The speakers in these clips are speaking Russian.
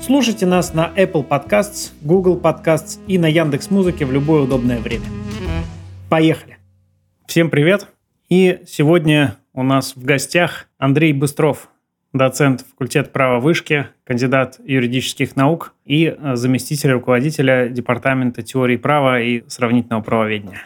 Слушайте нас на Apple Podcasts, Google Podcasts и на Яндекс Музыке в любое удобное время. Поехали! Всем привет! И сегодня у нас в гостях Андрей Быстров, доцент факультета права вышки, кандидат юридических наук и э, заместитель руководителя Департамента теории права и сравнительного правоведения.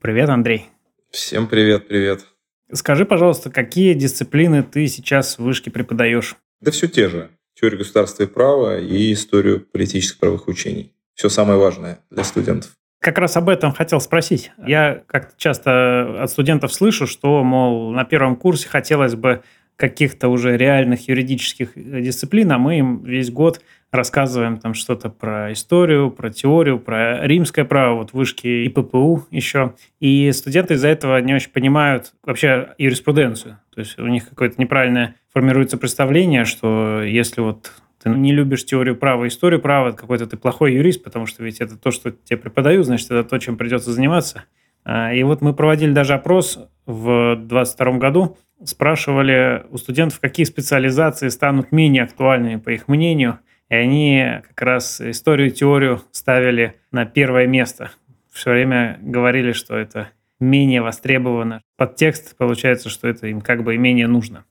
Привет, Андрей. Всем привет, привет. Скажи, пожалуйста, какие дисциплины ты сейчас в вышке преподаешь? Да все те же теорию государства и права и историю политических правовых учений. Все самое важное для студентов. Как раз об этом хотел спросить. Я как-то часто от студентов слышу, что, мол, на первом курсе хотелось бы каких-то уже реальных юридических дисциплин, а мы им весь год рассказываем там что-то про историю, про теорию, про римское право, вот вышки и ППУ еще. И студенты из-за этого не очень понимают вообще юриспруденцию. То есть у них какое-то неправильное формируется представление, что если вот ты не любишь теорию права, историю права, какой-то ты плохой юрист, потому что ведь это то, что тебе преподают, значит, это то, чем придется заниматься. А, и вот мы проводили даже опрос в 2022 году, спрашивали у студентов, какие специализации станут менее актуальными, по их мнению – и они как раз историю и теорию ставили на первое место. Все время говорили, что это менее востребовано. Подтекст получается, что это им как бы и менее нужно.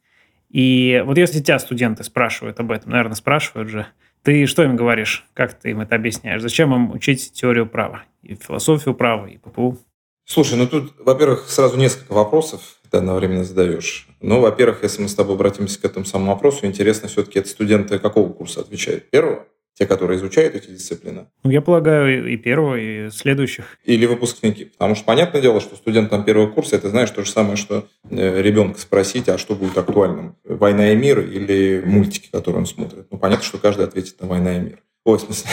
И вот если тебя студенты спрашивают об этом, наверное, спрашивают же, ты что им говоришь? Как ты им это объясняешь? Зачем им учить теорию права? И философию права, и ППУ? Слушай, ну тут, во-первых, сразу несколько вопросов ты одновременно задаешь. Ну, во-первых, если мы с тобой обратимся к этому самому вопросу, интересно все-таки, это студенты какого курса отвечают? Первого? Те, которые изучают эти дисциплины? Ну, я полагаю, и первого, и следующих. Или выпускники. Потому что понятное дело, что студент там первого курса, это знаешь то же самое, что э, ребенка спросить, а что будет актуальным? Война и мир или мультики, которые он смотрит? Ну, понятно, что каждый ответит на война и мир. Ой, в смысле,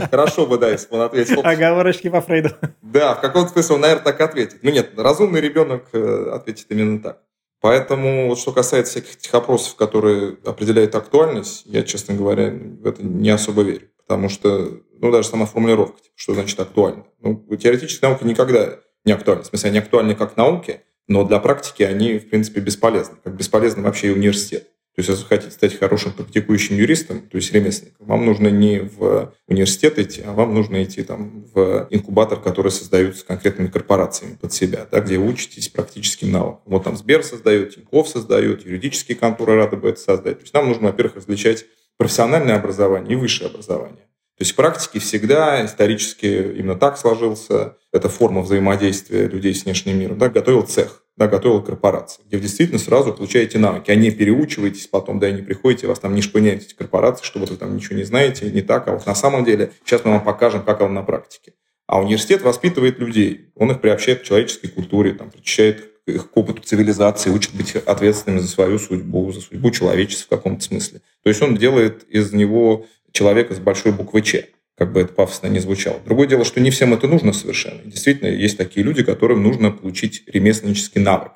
хорошо бы, да, если бы он ответил. Оговорочки по Фрейду. Да, в каком-то смысле он, наверное, так ответит. Ну нет, разумный ребенок э, ответит именно так. Поэтому, вот что касается всяких этих опросов, которые определяют актуальность, я, честно говоря, в это не особо верю. Потому что, ну, даже сама формулировка, типа, что значит актуально. Ну, теоретические науки никогда не актуальны. В смысле, они актуальны как науки, но для практики они, в принципе, бесполезны. Как бесполезны вообще и университет. То есть, если вы хотите стать хорошим практикующим юристом, то есть ремесленником, вам нужно не в университет идти, а вам нужно идти там, в инкубатор, который создаются конкретными корпорациями под себя, да, где учитесь практическим навыкам. Вот там Сбер создает, Тинькофф создает, юридические конторы рады бы это создать. То есть нам нужно, во-первых, различать профессиональное образование и высшее образование. То есть в практике всегда исторически именно так сложился. эта форма взаимодействия людей с внешним миром. Да, готовил цех да, готовила корпорация, где вы действительно сразу получаете навыки, а не переучиваетесь потом, да, и не приходите, вас там не шпыняют эти корпорации, что вот вы там ничего не знаете, не так, а вот на самом деле сейчас мы вам покажем, как он на практике. А университет воспитывает людей, он их приобщает к человеческой культуре, там, причащает их к опыту цивилизации, учит быть ответственными за свою судьбу, за судьбу человечества в каком-то смысле. То есть он делает из него человека с большой буквы «Ч» как бы это пафосно не звучало. Другое дело, что не всем это нужно совершенно. Действительно, есть такие люди, которым нужно получить ремесленнический навык.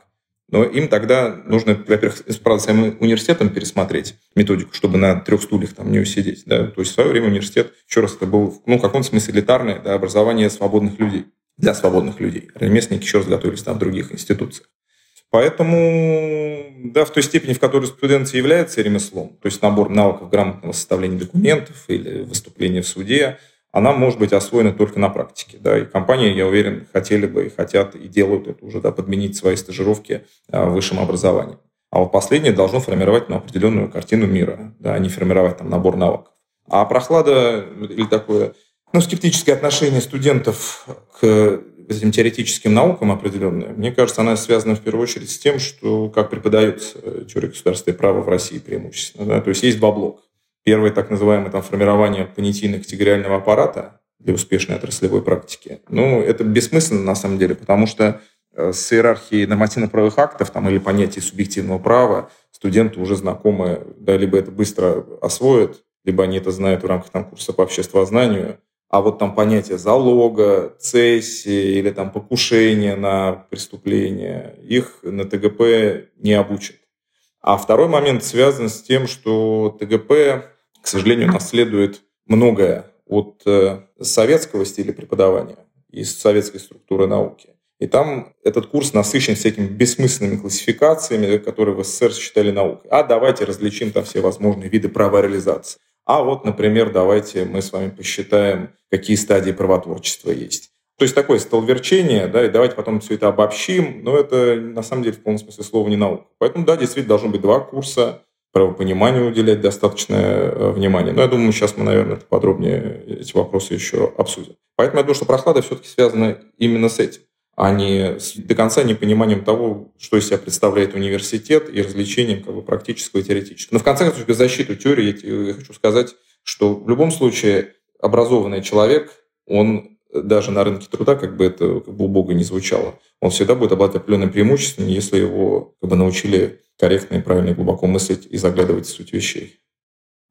Но им тогда нужно, во-первых, правда, своим университетом пересмотреть методику, чтобы на трех стульях там не усидеть. Да? То есть в свое время университет, еще раз, это был ну, в каком-то смысле элитарное да, образование свободных людей, для свободных людей. Ремесленники еще раз готовились там в других институциях. Поэтому, да, в той степени, в которой студент является ремеслом, то есть набор навыков грамотного составления документов или выступления в суде, она может быть освоена только на практике. Да, и компании, я уверен, хотели бы и хотят и делают это уже, да, подменить свои стажировки а, высшим образованием. А вот последнее должно формировать ну, определенную картину мира, да, а не формировать там набор навыков. А прохлада или такое ну, скептическое отношение студентов к этим теоретическим наукам определенная, мне кажется, она связана в первую очередь с тем, что как преподается теория государства и права в России преимущественно. Да? То есть есть два блока. Первый так называемый там, формирование понятийно-категориального аппарата для успешной отраслевой практики. Ну, это бессмысленно на самом деле, потому что э, с иерархией нормативно-правовых актов там, или понятий субъективного права студенты уже знакомы, да, либо это быстро освоят, либо они это знают в рамках там, курса по обществознанию, а вот там понятие залога, цессии или там покушения на преступление, их на ТГП не обучат. А второй момент связан с тем, что ТГП, к сожалению, наследует многое от э, советского стиля преподавания из советской структуры науки. И там этот курс насыщен всякими бессмысленными классификациями, которые в СССР считали наукой. А давайте различим там все возможные виды права реализации. А вот, например, давайте мы с вами посчитаем, какие стадии правотворчества есть. То есть такое столверчение, да, и давайте потом все это обобщим, но это на самом деле в полном смысле слова не наука. Поэтому, да, действительно должно быть два курса, правопониманию уделять достаточное э, внимание. Но я думаю, сейчас мы, наверное, подробнее эти вопросы еще обсудим. Поэтому я думаю, что прохлада все-таки связана именно с этим а не с до конца непониманием того, что из себя представляет университет и развлечением как бы, практического и теоретического. Но в конце концов, без защиты теории я хочу сказать, что в любом случае образованный человек, он даже на рынке труда, как бы это как бы убого не звучало, он всегда будет обладать определенным преимуществом, если его как бы научили корректно и правильно и глубоко мыслить и заглядывать в суть вещей.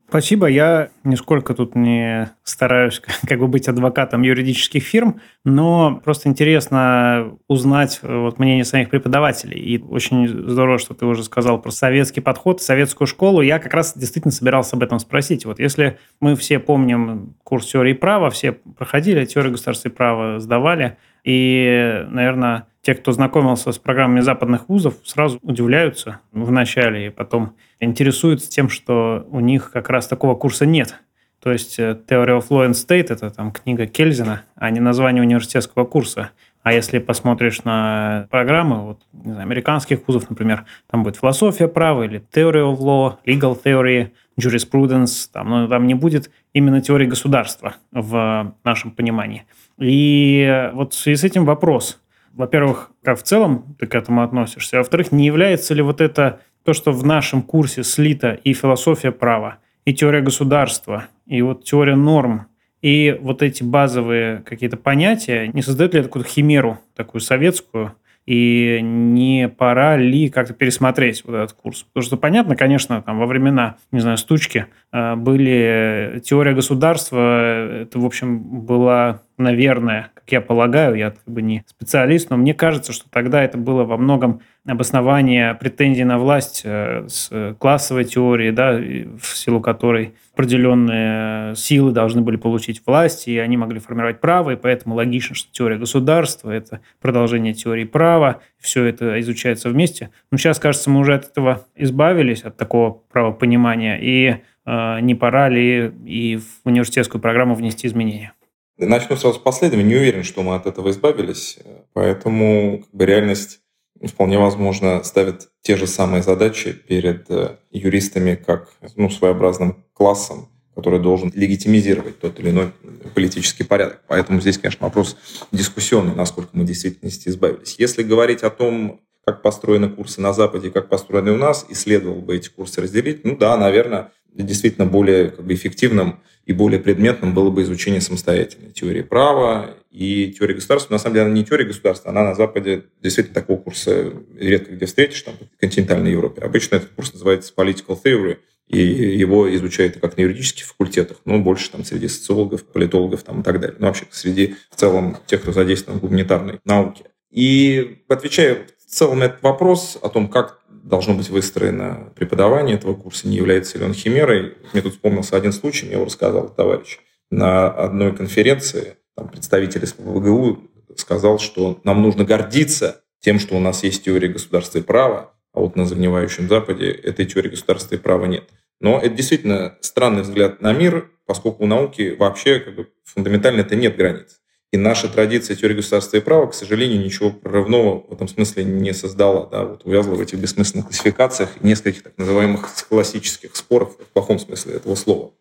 Спасибо. Я нисколько тут не стараюсь как бы быть адвокатом юридических фирм, но просто интересно узнать э, вот мнение самих преподавателей. И очень здорово, что ты уже сказал про советский подход, советскую школу. Я как раз действительно собирался об этом спросить. Вот если мы все помним курс теории права, все проходили, теорию государства и права сдавали, и, наверное, те, кто знакомился с программами западных вузов, сразу удивляются в начале и потом интересуются тем, что у них как раз такого курса нет. То есть э, Theory of Law and State – это там книга Кельзина, а не название университетского курса. А если посмотришь на программы вот, не знаю, американских вузов, например, там будет философия права или Theory of Law, Legal Theory, Jurisprudence, там, но там не будет именно теории государства в нашем понимании. И вот в связи с этим вопрос – во-первых, как в целом ты к этому относишься, а во-вторых, не является ли вот это то, что в нашем курсе слито и философия права, и теория государства, и вот теория норм, и вот эти базовые какие-то понятия, не создают ли это какую-то химеру такую советскую, и не пора ли как-то пересмотреть вот этот курс? Потому что понятно, конечно, там во времена, не знаю, стучки э, были теория государства, это, в общем, была, наверное, как я полагаю, я как бы не специалист, но мне кажется, что тогда это было во многом обоснование претензий на власть э, с классовой теорией, да, в силу которой определенные силы должны были получить власть, и они могли формировать право, и поэтому логично, что теория государства – это продолжение теории права, все это изучается вместе. Но сейчас, кажется, мы уже от этого избавились, от такого правопонимания, и э, не пора ли и в университетскую программу внести изменения? Начну сразу с последнего. Не уверен, что мы от этого избавились, поэтому как бы, реальность вполне возможно, ставят те же самые задачи перед э, юристами, как ну, своеобразным классом, который должен легитимизировать тот или иной политический порядок. Поэтому здесь, конечно, вопрос дискуссионный, насколько мы в действительности избавились. Если говорить о том, как построены курсы на Западе, как построены у нас, и следовало бы эти курсы разделить, ну да, наверное, действительно более как бы, эффективным и более предметным было бы изучение самостоятельной теории права и теории государства. На самом деле, она не теория государства, она на Западе действительно такого курса редко где встретишь, там, в континентальной Европе. Обычно этот курс называется political theory, и его изучают как на юридических факультетах, но больше там среди социологов, политологов там, и так далее. Ну, вообще среди в целом тех, кто задействован в гуманитарной науке. И отвечая в целом на этот вопрос о том, как должно быть выстроено преподавание этого курса, не является ли он химерой. Мне тут вспомнился один случай, мне его рассказал товарищ. На одной конференции там, представитель СПБГУ сказал, что нам нужно гордиться тем, что у нас есть теория государства и права, а вот на загнивающем Западе этой теории государства и права нет. Но это действительно странный взгляд на мир, поскольку у науки вообще как бы, фундаментально это нет границ. И наша традиция теории государства и права, к сожалению, ничего прорывного в этом смысле не создала. Да, вот увязла в этих бессмысленных классификациях и нескольких так называемых классических споров, в плохом смысле этого слова.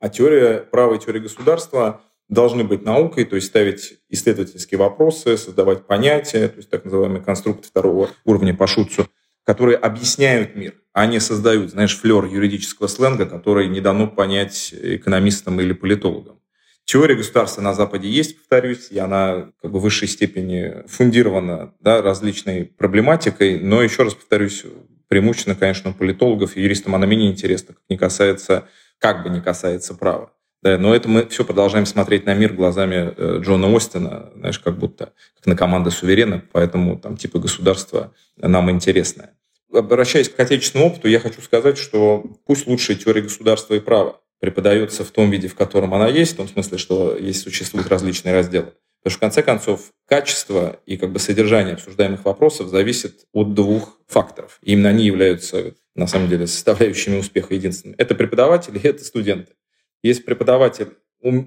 А теория права и теория государства должны быть наукой, то есть ставить исследовательские вопросы, создавать понятия, то есть так называемый конструкт второго уровня по Шутцу, которые объясняют мир, а не создают, знаешь, флер юридического сленга, который не дано понять экономистам или политологам. Теория государства на Западе есть, повторюсь, и она как бы в высшей степени фундирована да, различной проблематикой, но еще раз повторюсь, преимущественно, конечно, у политологов и юристам она менее интересна, как не касается, как бы не касается права. Да, но это мы все продолжаем смотреть на мир глазами э, Джона Остина, знаешь, как будто как на команды суверена, поэтому там типа государства нам интересное. Обращаясь к отечественному опыту, я хочу сказать, что пусть лучшая теория государства и права преподается в том виде, в котором она есть, в том смысле, что есть существуют различные разделы. Потому что, в конце концов, качество и как бы содержание обсуждаемых вопросов зависит от двух факторов. И именно они являются, на самом деле, составляющими успеха единственными. Это преподаватели и это студенты. Если преподаватель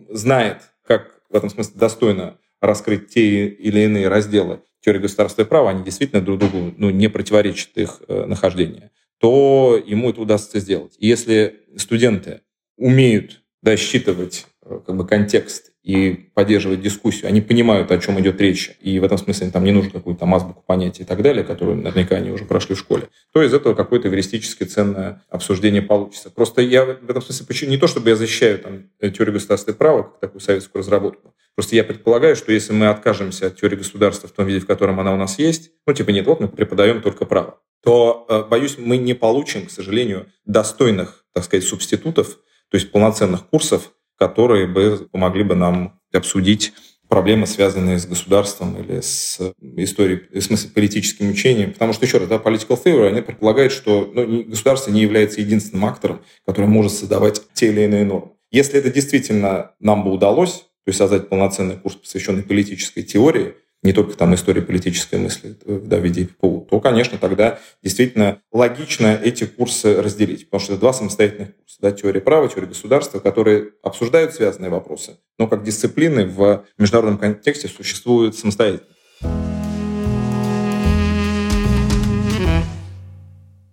знает, как в этом смысле достойно раскрыть те или иные разделы теории государства и права, они действительно друг другу ну, не противоречат их э, нахождению, то ему это удастся сделать. И если студенты умеют да, считывать э, как бы, контекст и поддерживать дискуссию, они понимают, о чем идет речь, и в этом смысле там не нужно какую-то там азбуку понятий и так далее, которую наверняка они уже прошли в школе, то из этого какое-то эвристически ценное обсуждение получится. Просто я в этом смысле не то, чтобы я защищаю там, теорию государственного права, как такую советскую разработку, просто я предполагаю, что если мы откажемся от теории государства в том виде, в котором она у нас есть, ну типа нет, вот мы преподаем только право, то, э, боюсь, мы не получим, к сожалению, достойных, так сказать, субститутов, то есть полноценных курсов, которые бы помогли бы нам обсудить проблемы, связанные с государством или с историей, в смысле политическим учением. Потому что, еще раз, да, political theory, они предполагают, что ну, государство не является единственным актором, который может создавать те или иные нормы. Если это действительно нам бы удалось, то есть создать полноценный курс, посвященный политической теории, не только там истории политической мысли да, в виде ППУ, то, конечно, тогда действительно логично эти курсы разделить, потому что это два самостоятельных курса. Да, теория права, теория государства, которые обсуждают связанные вопросы, но как дисциплины в международном контексте существуют самостоятельно.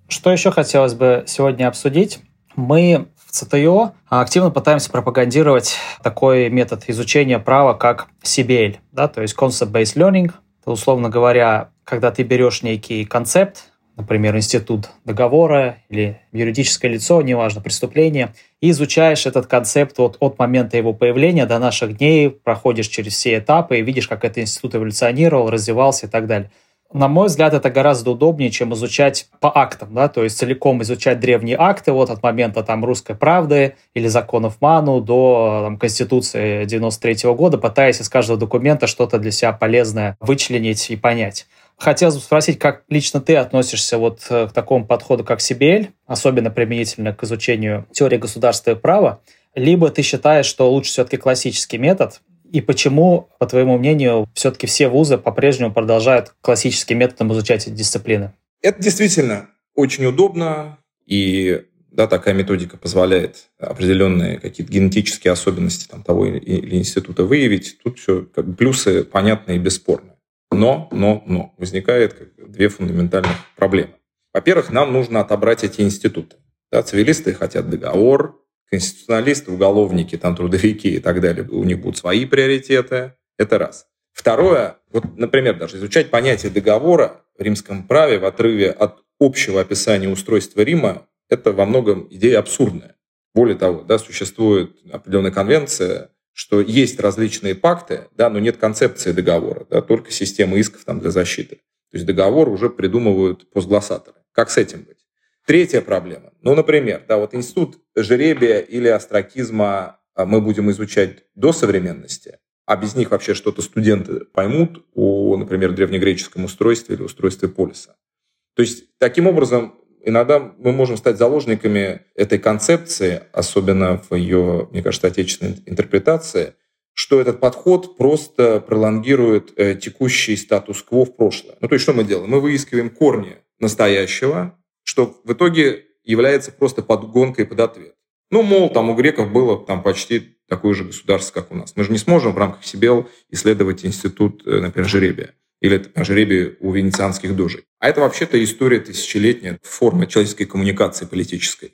Что еще хотелось бы сегодня обсудить? Мы ЦТО активно пытаемся пропагандировать такой метод изучения права, как CBL, да, то есть Concept-Based Learning. Это, условно говоря, когда ты берешь некий концепт, например, институт договора или юридическое лицо, неважно, преступление, и изучаешь этот концепт вот от момента его появления до наших дней, проходишь через все этапы и видишь, как этот институт эволюционировал, развивался и так далее на мой взгляд, это гораздо удобнее, чем изучать по актам, да, то есть целиком изучать древние акты вот от момента там русской правды или законов Ману до там, Конституции 93 -го года, пытаясь из каждого документа что-то для себя полезное вычленить и понять. Хотелось бы спросить, как лично ты относишься вот э, к такому подходу, как CBL, особенно применительно к изучению теории государства и права, либо ты считаешь, что лучше все-таки классический метод, и почему, по твоему мнению, все-таки все вузы по-прежнему продолжают классическим методом изучать эти дисциплины? Это действительно очень удобно, и да, такая методика позволяет определенные какие-то генетические особенности там, того или института выявить. Тут все как плюсы понятны и бесспорны. Но, но, но возникает как две фундаментальных проблемы. Во-первых, нам нужно отобрать эти институты. Да, цивилисты хотят договор, конституционалисты, уголовники, там, трудовики и так далее, у них будут свои приоритеты. Это раз. Второе, вот, например, даже изучать понятие договора в римском праве в отрыве от общего описания устройства Рима, это во многом идея абсурдная. Более того, да, существует определенная конвенция, что есть различные пакты, да, но нет концепции договора, да, только система исков там для защиты. То есть договор уже придумывают постглассаторы. Как с этим быть? Третья проблема. Ну, например, да, вот институт жеребия или астракизма а, мы будем изучать до современности, а без них вообще что-то студенты поймут о, например, древнегреческом устройстве или устройстве полиса. То есть, таким образом, иногда мы можем стать заложниками этой концепции, особенно в ее, мне кажется, отечественной интерпретации, что этот подход просто пролонгирует э, текущий статус-кво в прошлое. Ну, то есть, что мы делаем? Мы выискиваем корни настоящего, что в итоге является просто подгонкой под ответ. Ну, мол, там у греков было там почти такое же государство, как у нас. Мы же не сможем в рамках СИБЕЛ исследовать институт, э, например, жеребия или жеребие у венецианских дожей. А это вообще-то история тысячелетняя, форма человеческой коммуникации политической.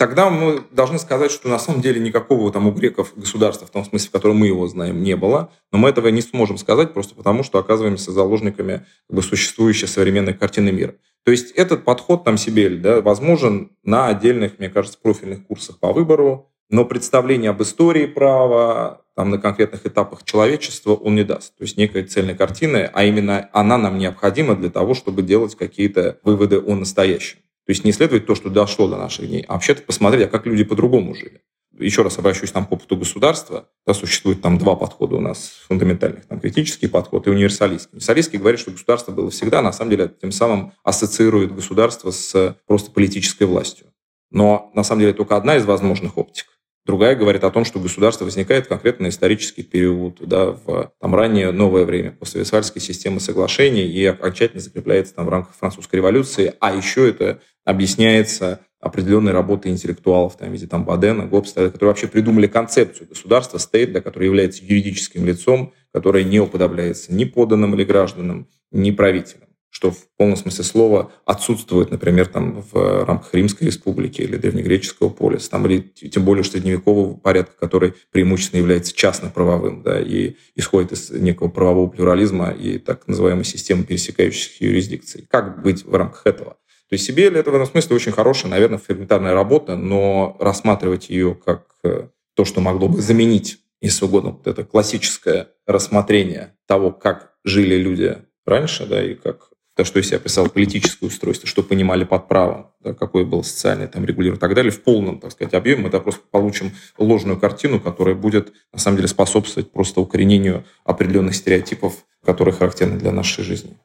Тогда мы должны сказать, что на самом деле никакого там у греков государства, в том смысле, в котором мы его знаем, не было. Но мы этого не сможем сказать просто потому, что оказываемся заложниками как бы, существующей современной картины мира. То есть этот подход там себе да, возможен на отдельных, мне кажется, профильных курсах по выбору, но представление об истории права, там, на конкретных этапах человечества он не даст. То есть некой цельной картины, а именно она нам необходима для того, чтобы делать какие-то выводы о настоящем. То есть не исследовать то, что дошло до наших дней, а вообще-то посмотреть, а как люди по-другому жили. Еще раз обращусь там к опыту государства. Да, существует там два подхода у нас фундаментальных. Там критический подход и универсалистский. Универсалистский говорит, что государство было всегда, на самом деле тем самым ассоциирует государство с просто политической властью. Но на самом деле только одна из возможных оптик. Другая говорит о том, что государство возникает конкретно исторический период, да, в там, раннее новое время, после Весфальской системы соглашений и окончательно закрепляется там, в рамках французской революции. А еще это объясняется определенной работой интеллектуалов, там, в виде там, Бадена, Гоббса, которые вообще придумали концепцию государства, стейт, да, который является юридическим лицом, которое не уподобляется ни поданным или гражданам, ни правителям что в полном смысле слова отсутствует, например, там, в рамках Римской республики или древнегреческого полиса, там, или тем более средневекового порядка, который преимущественно является частно-правовым да, и исходит из некого правового плюрализма и так называемой системы пересекающихся юрисдикций. Как быть в рамках этого? То есть себе это в этом смысле очень хорошая, наверное, фрагментарная работа, но рассматривать ее как э, то, что могло бы заменить, если угодно, вот это классическое рассмотрение того, как жили люди раньше, да, и как то, что из себя писал политическое устройство, что понимали под правом, да, какое было социальное там регулирование и так далее, в полном, так сказать, объеме мы просто получим ложную картину, которая будет, на самом деле, способствовать просто укоренению определенных стереотипов, которые характерны для нашей жизни.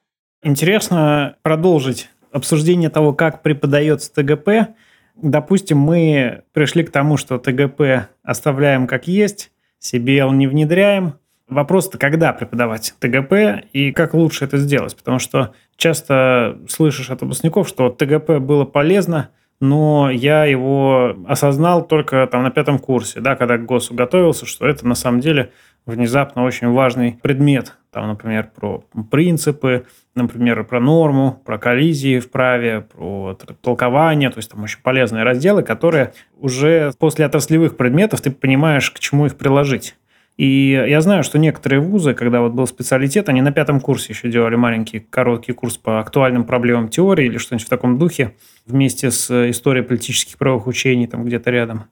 Интересно продолжить обсуждение того, как преподается ТГП. Допустим, мы пришли к тому, что ТГП оставляем как есть, себе он не внедряем, Вопрос-то, когда преподавать ТГП и как лучше это сделать? Потому что часто слышишь от выпускников, что ТГП было полезно, но я его осознал только там на пятом курсе, да, когда к ГОСу готовился, что это на самом деле внезапно очень важный предмет. Там, например, про принципы, например, про норму, про коллизии в праве, про толкование, то есть там очень полезные разделы, которые уже после отраслевых предметов ты понимаешь, к чему их приложить. И я знаю, что некоторые вузы, когда вот был специалитет, они на пятом курсе еще делали маленький короткий курс по актуальным проблемам теории или что-нибудь в таком духе вместе с историей политических правовых учений там где-то рядом.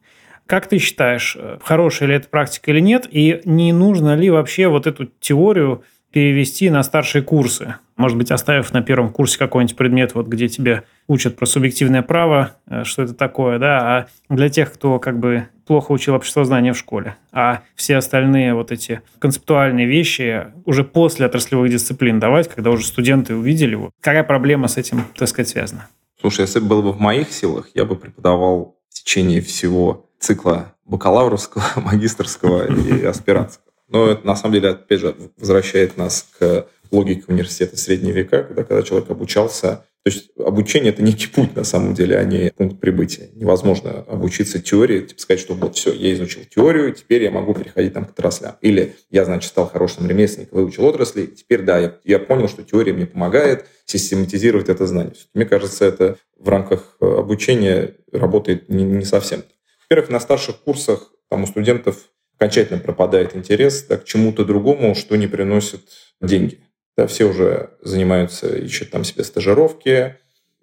Как ты считаешь, хорошая ли это практика или нет? И не нужно ли вообще вот эту теорию перевести на старшие курсы. Может быть, оставив на первом курсе какой-нибудь предмет, вот где тебя учат про субъективное право, э, что это такое, да, а для тех, кто как бы плохо учил обществознание в школе, а все остальные вот эти концептуальные вещи уже после отраслевых дисциплин давать, когда уже студенты увидели его. Какая проблема с этим, так сказать, связана? Слушай, если бы было бы в моих силах, я бы преподавал в течение всего цикла бакалаврского, магистрского и аспирантского. Но это, на самом деле, опять же, возвращает нас к логике университета средние века, когда, когда человек обучался то есть обучение – это некий путь, на самом деле, а не пункт прибытия. Невозможно обучиться теории, типа сказать, что вот все, я изучил теорию, теперь я могу переходить там к отраслям. Или я, значит, стал хорошим ремесленником, выучил отрасли, теперь, да, я, я понял, что теория мне помогает систематизировать это знание. Мне кажется, это в рамках э, обучения работает не, не совсем. Во-первых, на старших курсах там у студентов окончательно пропадает интерес да, к чему-то другому, что не приносит деньги. Да, все уже занимаются, ищут там себе стажировки,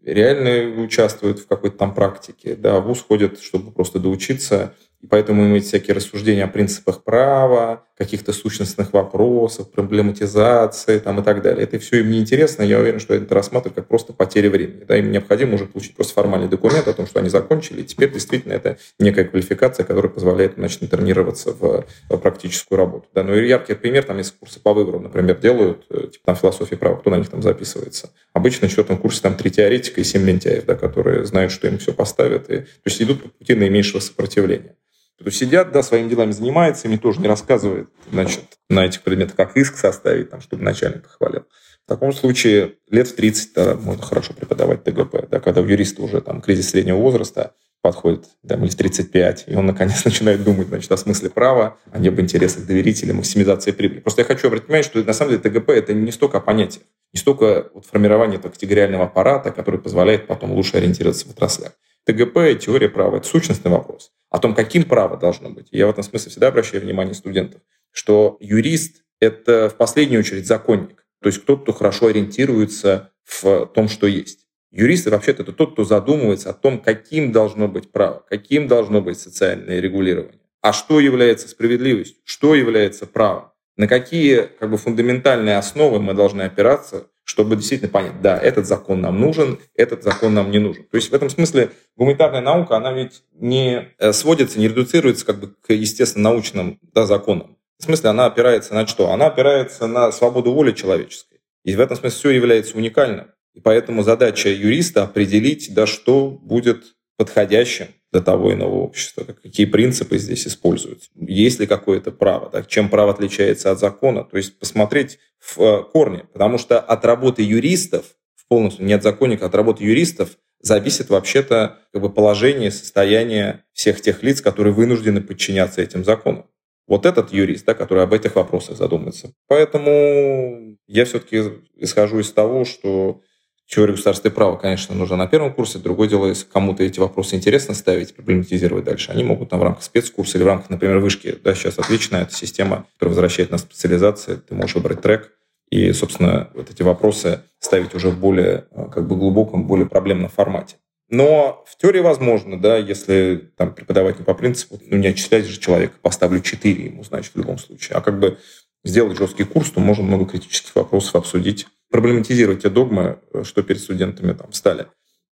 реально участвуют в какой-то там практике. Да, в ВУЗ ходят, чтобы просто доучиться – и поэтому иметь всякие рассуждения о принципах права, каких-то сущностных вопросах, проблематизации там, и так далее. Это все им не интересно. Я уверен, что это рассматривают как просто потеря времени. Да, им необходимо уже получить просто формальный документ о том, что они закончили. И теперь действительно это некая квалификация, которая позволяет значит, интернироваться в, в практическую работу. Да, ну и яркий пример, там есть курсы по выбору, например, делают, э, типа там философия права, кто на них там записывается. Обычно на четвертом курсе там три теоретика и семь лентяев, да, которые знают, что им все поставят. И, то есть идут по пути наименьшего сопротивления кто сидят, да, своими делами занимается, им тоже не рассказывает, значит, на этих предметах, как иск составить, там, чтобы начальник похвалил. В таком случае лет в 30 да, можно хорошо преподавать ТГП, да, когда у юриста уже там кризис среднего возраста подходит, там, или в 35, и он наконец начинает думать, значит, о смысле права, о не об интересах доверителя, максимизации прибыли. Просто я хочу обратить внимание, что на самом деле ТГП это не столько о понятиях, не столько вот формирование этого категориального аппарата, который позволяет потом лучше ориентироваться в отраслях. ТГП теория права – это сущностный вопрос. О том, каким право должно быть. Я в этом смысле всегда обращаю внимание студентов, что юрист – это в последнюю очередь законник. То есть кто-то, кто хорошо ориентируется в том, что есть. Юристы вообще-то это тот, кто задумывается о том, каким должно быть право, каким должно быть социальное регулирование. А что является справедливостью, что является правом, на какие как бы, фундаментальные основы мы должны опираться, чтобы действительно понять, да, этот закон нам нужен, этот закон нам не нужен. То есть в этом смысле гуманитарная наука, она ведь не э, сводится, не редуцируется как бы к естественно-научным да, законам. В смысле она опирается на что? Она опирается на свободу воли человеческой. И в этом смысле все является уникальным. И поэтому задача юриста определить, да, что будет подходящим для того иного общества, какие принципы здесь используются, есть ли какое-то право, да, чем право отличается от закона, то есть посмотреть в э, корне, потому что от работы юристов, в полностью не от законника, от работы юристов зависит вообще-то как бы, положение, состояние всех тех лиц, которые вынуждены подчиняться этим законам. Вот этот юрист, да, который об этих вопросах задумается. Поэтому я все-таки исхожу из того, что Теория государственного права, конечно, нужна на первом курсе. Другое дело, если кому-то эти вопросы интересно ставить, проблематизировать дальше, они могут там в рамках спецкурса или в рамках, например, вышки. Да, сейчас отличная эта система, которая возвращает на специализации. Ты можешь выбрать трек и, собственно, вот эти вопросы ставить уже в более э, как бы глубоком, более проблемном формате. Но в теории возможно, да, если там преподавать не по принципу, ну не отчислять же человека, поставлю 4 ему, значит, в любом случае, а как бы сделать жесткий курс, то можно много критических вопросов обсудить проблематизировать те догмы, э, что перед студентами там стали.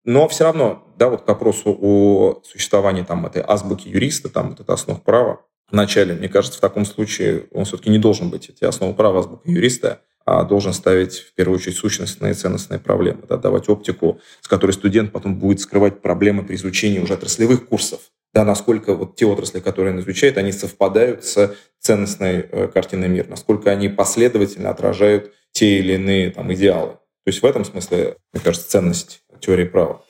Но все равно, да, вот к вопросу о существовании там этой азбуки юриста, там вот это основ права, вначале, мне кажется, в таком случае он все-таки не должен быть эти основы права азбука юриста, а должен ставить в первую очередь сущностные и ценностные проблемы, да, давать оптику, с которой студент потом будет скрывать проблемы при изучении уже отраслевых курсов, да, насколько вот те отрасли, которые он изучает, они совпадают с ценностной э, картиной мира, насколько они последовательно отражают те или иные там, идеалы. То есть в этом смысле, мне кажется, ценность теории права.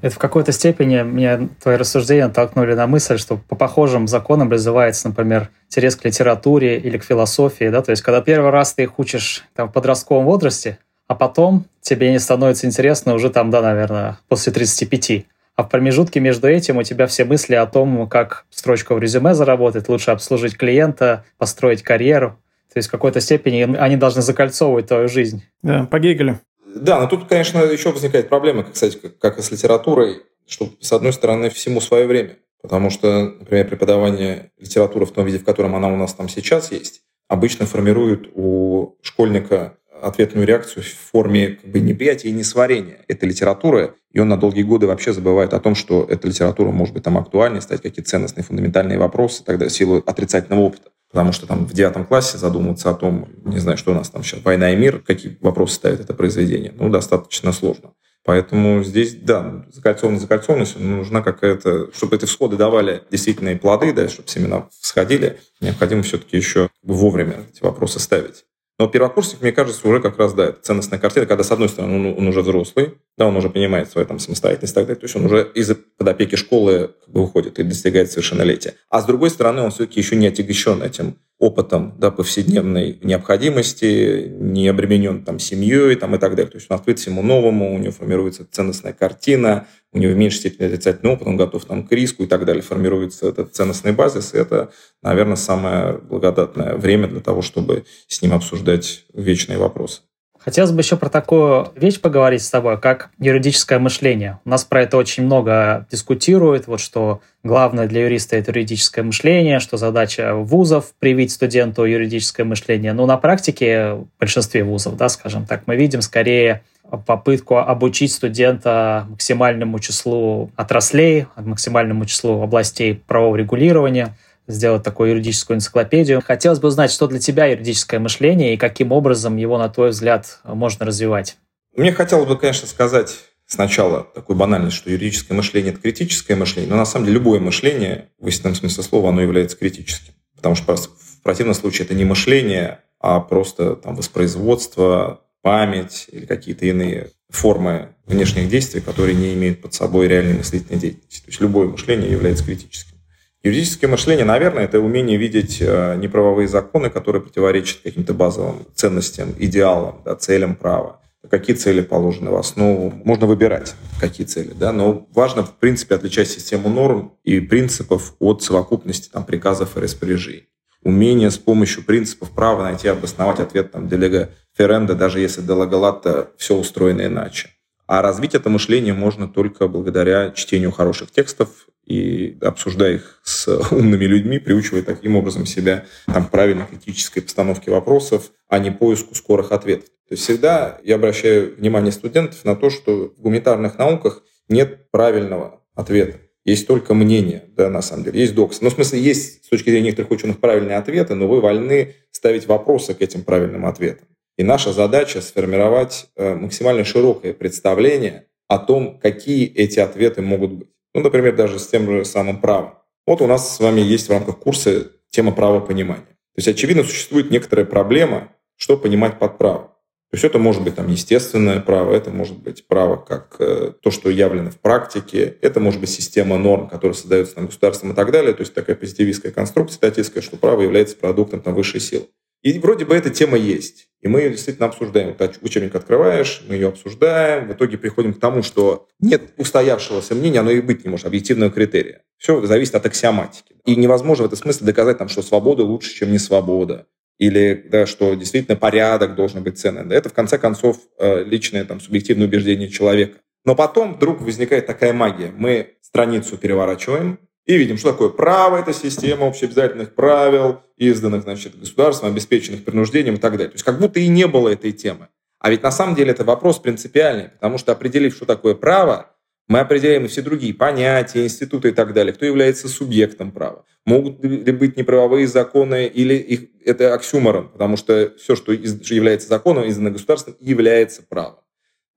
Это в какой-то степени меня твои рассуждения толкнули на мысль, что по похожим законам развивается, например, интерес к литературе или к философии, да, то есть когда первый раз ты их учишь там, в подростковом возрасте, а потом тебе не становится интересно уже там, да, наверное, после 35. А в промежутке между этим у тебя все мысли о том, как строчка в резюме заработать, лучше обслужить клиента, построить карьеру. То есть в какой-то степени они должны закольцовывать твою жизнь. Да, по Гегелю. Да, но тут, конечно, еще возникает проблема, кстати, как и с литературой, что, с одной стороны, всему свое время. Потому что, например, преподавание литературы в том виде, в котором она у нас там сейчас есть, обычно формирует у школьника ответную реакцию в форме как бы, неприятия и несварения этой литературы, и он на долгие годы вообще забывает о том, что эта литература может быть там актуальной, стать какие-то ценностные, фундаментальные вопросы, тогда в силу отрицательного опыта. Потому что там в девятом классе задумываться о том, не знаю, что у нас там сейчас, война и мир, какие вопросы ставит это произведение, ну, достаточно сложно. Поэтому здесь, да, закольцованность, закольцованность, нужна какая-то, чтобы эти всходы давали действительные плоды, да, чтобы семена всходили, необходимо все-таки еще вовремя эти вопросы ставить. Но первокурсник, мне кажется, уже как раз, да, это ценностная картина, когда, с одной стороны, он, он уже взрослый, да, он уже понимает свою там самостоятельность и так далее, то есть он уже из-под опеки школы как бы выходит и достигает совершеннолетия. А с другой стороны, он все-таки еще не отягощен этим опытом да, повседневной необходимости, не обременен там семьей там, и так далее. То есть он открыт всему новому, у него формируется ценностная картина, у него в меньшей степени отрицательный опыт, он готов там, к риску и так далее. Формируется этот ценностный базис, и это, наверное, самое благодатное время для того, чтобы с ним обсуждать вечные вопросы. Хотелось бы еще про такую вещь поговорить с тобой, как юридическое мышление. У нас про это очень много дискутируют, вот что главное для юриста это юридическое мышление, что задача вузов привить студенту юридическое мышление. Но на практике в большинстве вузов, да, скажем так, мы видим скорее попытку обучить студента максимальному числу отраслей, максимальному числу областей правового регулирования, сделать такую юридическую энциклопедию. Хотелось бы узнать, что для тебя юридическое мышление и каким образом его, на твой взгляд, можно развивать. Мне хотелось бы, конечно, сказать сначала такую банальность, что юридическое мышление – это критическое мышление, но на самом деле любое мышление, в истинном смысле слова, оно является критическим. Потому что в противном случае это не мышление, а просто там, воспроизводство, память или какие-то иные формы внешних действий, которые не имеют под собой реальной мыслительной деятельности. То есть любое мышление является критическим. Юридическое мышление, наверное, это умение видеть э, неправовые законы, которые противоречат каким-то базовым ценностям, идеалам, да, целям права. какие цели положены в основу. Можно выбирать, какие цели, да, но важно, в принципе, отличать систему норм и принципов от совокупности там, приказов и распоряжений. Умение с помощью принципов права найти, обосновать ответ там, делега ференда, даже если делегалата все устроено иначе. А развить это мышление можно только благодаря чтению хороших текстов и обсуждая их с умными людьми, приучивая таким образом себя там, правильной критической постановке вопросов, а не поиску скорых ответов. То есть всегда я обращаю внимание студентов на то, что в гуманитарных науках нет правильного ответа. Есть только мнение, да, на самом деле. Есть докс. Ну, в смысле, есть с точки зрения некоторых ученых правильные ответы, но вы вольны ставить вопросы к этим правильным ответам. И наша задача сформировать э, максимально широкое представление о том, какие эти ответы могут быть. Ну, например, даже с тем же самым правом. Вот у нас с вами есть в рамках курса тема правопонимания. То есть, очевидно, существует некоторая проблема, что понимать под правом. То есть это может быть там естественное право, это может быть право как э, то, что явлено в практике, это может быть система норм, которая создается там, государством и так далее. То есть такая позитивистская конструкция статистская, что право является продуктом там, высшей силы. И вроде бы эта тема есть. И мы ее действительно обсуждаем. Вот учебник открываешь, мы ее обсуждаем. В итоге приходим к тому, что нет устоявшегося мнения, оно и быть не может, объективного критерия. Все зависит от аксиоматики. И невозможно в этом смысле доказать, там, что свобода лучше, чем не свобода. Или да, что действительно порядок должен быть ценным. Это, в конце концов, э, личное там, субъективное убеждение человека. Но потом вдруг возникает такая магия. Мы страницу переворачиваем, и видим, что такое право, это система общеобязательных правил, изданных значит, государством, обеспеченных принуждением и так далее. То есть как будто и не было этой темы. А ведь на самом деле это вопрос принципиальный, потому что определив, что такое право, мы определяем и все другие понятия, институты и так далее. Кто является субъектом права? Могут ли быть неправовые законы или их, это оксюморон, потому что все, что является законом, издано государством, является правом.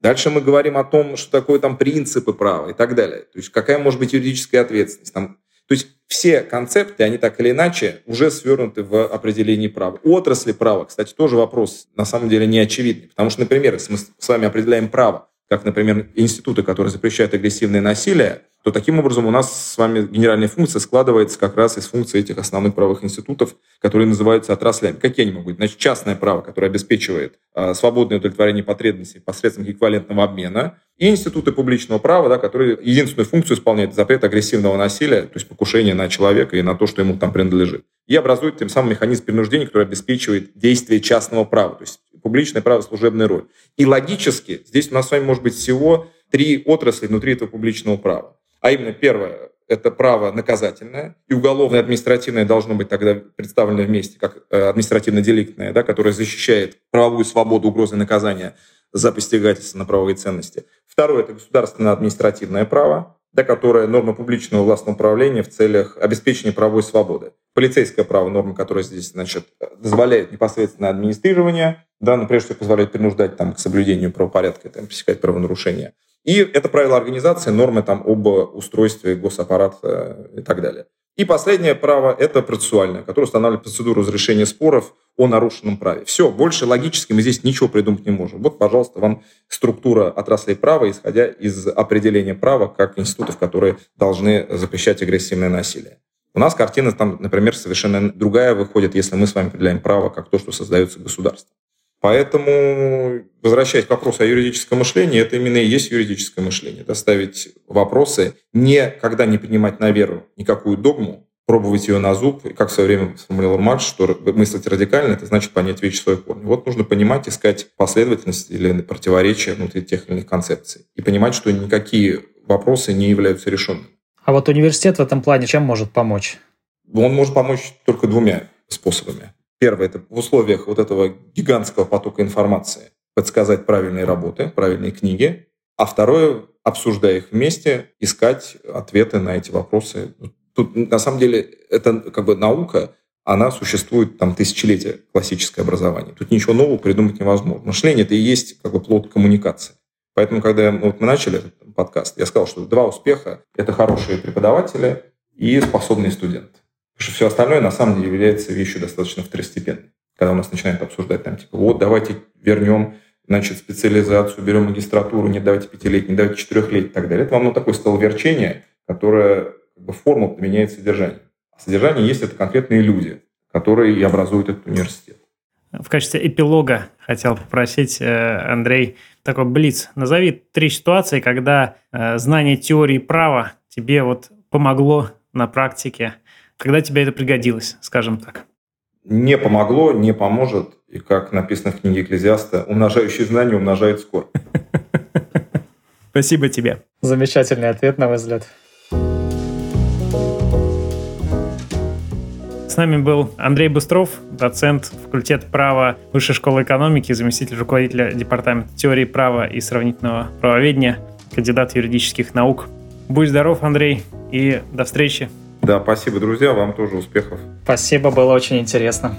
Дальше мы говорим о том, что такое там принципы права и так далее. То есть какая может быть юридическая ответственность. Там, то есть все концепты, они так или иначе уже свернуты в определении права. Отрасли права, кстати, тоже вопрос на самом деле не очевидный. Потому что, например, если мы с вами определяем право, как, например, институты, которые запрещают агрессивное насилие, то таким образом у нас с вами генеральная функция складывается как раз из функций этих основных правовых институтов, которые называются отраслями. Какие они могут быть? Значит, частное право, которое обеспечивает э, свободное удовлетворение потребностей посредством эквивалентного обмена, и институты публичного права, да, которые единственную функцию исполняют запрет агрессивного насилия, то есть покушение на человека и на то, что ему там принадлежит. И образуют тем самым механизм принуждения, который обеспечивает действие частного права, то есть публичное право служебная роль. И логически здесь у нас с вами может быть всего три отрасли внутри этого публичного права. А именно первое – это право наказательное, и уголовное и административное должно быть тогда представлено вместе, как э, административно-деликтное, да, которое защищает правовую свободу, угрозы наказания за посягательство на правовые ценности. Второе – это государственно-административное право, да, которое норма публичного властного управления в целях обеспечения правовой свободы. Полицейское право, норма, которая здесь значит, дозволяет непосредственно администрирование, да, но прежде всего позволяет принуждать там, к соблюдению правопорядка, там, пресекать правонарушения. И это правило организации, нормы там об устройстве госаппарата и так далее. И последнее право – это процессуальное, которое устанавливает процедуру разрешения споров о нарушенном праве. Все, больше логически мы здесь ничего придумать не можем. Вот, пожалуйста, вам структура отраслей права, исходя из определения права как институтов, которые должны запрещать агрессивное насилие. У нас картина там, например, совершенно другая выходит, если мы с вами определяем право как то, что создается государством. Поэтому, возвращаясь к вопросу о юридическом мышлении, это именно и есть юридическое мышление. Доставить вопросы, никогда не принимать на веру никакую догму, пробовать ее на зуб. И как в свое время сформулировал Маркс, что мыслить радикально – это значит понять вещи своей корни. Вот нужно понимать, искать последовательность или противоречия внутри тех или иных концепций. И понимать, что никакие вопросы не являются решенными. А вот университет в этом плане чем может помочь? Он может помочь только двумя способами. Первое – это в условиях вот этого гигантского потока информации подсказать правильные работы, правильные книги. А второе – обсуждая их вместе, искать ответы на эти вопросы. Тут, на самом деле, это как бы наука, она существует там тысячелетия, классическое образование. Тут ничего нового придумать невозможно. Мышление – это и есть как бы плод коммуникации. Поэтому, когда вот мы начали этот подкаст, я сказал, что два успеха – это хорошие преподаватели и способные студенты. Потому что все остальное на самом деле является вещью достаточно второстепенной. Когда у нас начинают обсуждать там, типа, вот, давайте вернем значит, специализацию, берем магистратуру, не давайте пятилетний, давайте четырехлетний и так далее. Это вам ну, такое столверчение, которое как бы, форму меняет содержание. А содержание есть это конкретные люди, которые и образуют этот университет. в качестве эпилога хотел попросить, э, Андрей, такой блиц. Назови три ситуации, когда э, знание теории права тебе вот помогло на практике, когда тебе это пригодилось, скажем так. Не помогло, не поможет, и как написано в книге Экклезиаста, умножающий знания умножает скорбь. Спасибо тебе. Замечательный ответ, на мой взгляд. С нами был Андрей Быстров, доцент факультета права Высшей школы экономики, заместитель руководителя департамента теории права и сравнительного правоведения, кандидат юридических наук. Будь здоров, Андрей, и до встречи. Да, спасибо, друзья, вам тоже успехов. Спасибо, было очень интересно.